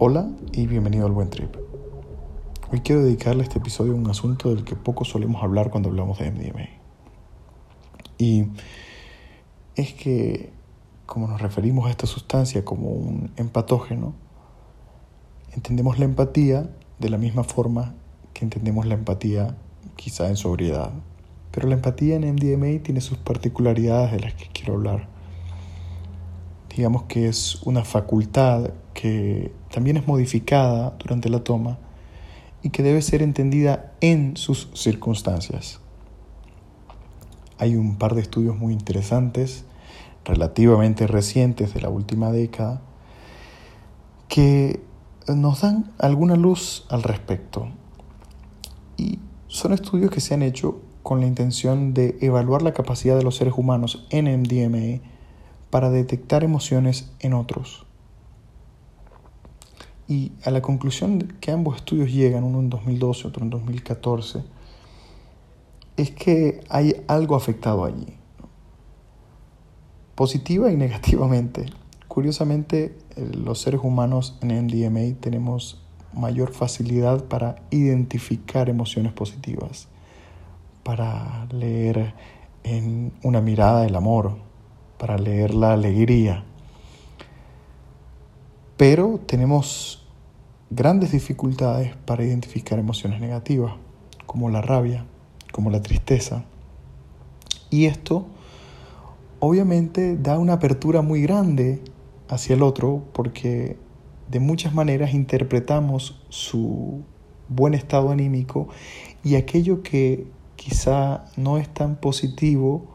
Hola y bienvenido al Buen Trip. Hoy quiero dedicarle este episodio a un asunto del que poco solemos hablar cuando hablamos de MDMA. Y es que, como nos referimos a esta sustancia como un empatógeno, entendemos la empatía de la misma forma que entendemos la empatía quizá en sobriedad. Pero la empatía en MDMA tiene sus particularidades de las que quiero hablar. Digamos que es una facultad que también es modificada durante la toma y que debe ser entendida en sus circunstancias. Hay un par de estudios muy interesantes, relativamente recientes de la última década, que nos dan alguna luz al respecto. Y son estudios que se han hecho con la intención de evaluar la capacidad de los seres humanos en MDMA para detectar emociones en otros. Y a la conclusión que ambos estudios llegan, uno en 2012, otro en 2014, es que hay algo afectado allí, positiva y negativamente. Curiosamente, los seres humanos en MDMA tenemos mayor facilidad para identificar emociones positivas, para leer en una mirada el amor, para leer la alegría. Pero tenemos grandes dificultades para identificar emociones negativas, como la rabia, como la tristeza. Y esto obviamente da una apertura muy grande hacia el otro porque de muchas maneras interpretamos su buen estado anímico y aquello que quizá no es tan positivo,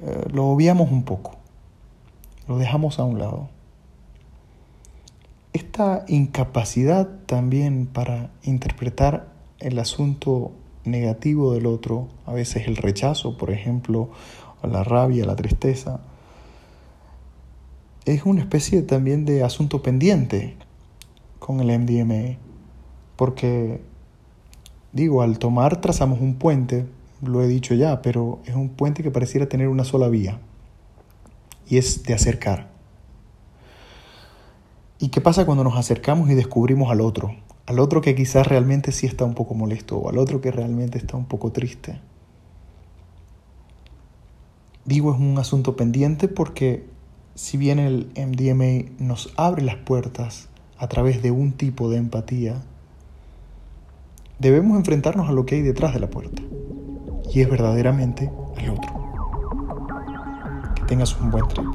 eh, lo obviamos un poco, lo dejamos a un lado. Esta incapacidad también para interpretar el asunto negativo del otro, a veces el rechazo, por ejemplo, la rabia, la tristeza, es una especie también de asunto pendiente con el MDMA, porque digo, al tomar trazamos un puente, lo he dicho ya, pero es un puente que pareciera tener una sola vía, y es de acercar. ¿Y qué pasa cuando nos acercamos y descubrimos al otro? Al otro que quizás realmente sí está un poco molesto o al otro que realmente está un poco triste. Digo, es un asunto pendiente porque si bien el MDMA nos abre las puertas a través de un tipo de empatía, debemos enfrentarnos a lo que hay detrás de la puerta. Y es verdaderamente el otro. Que tengas un buen trip.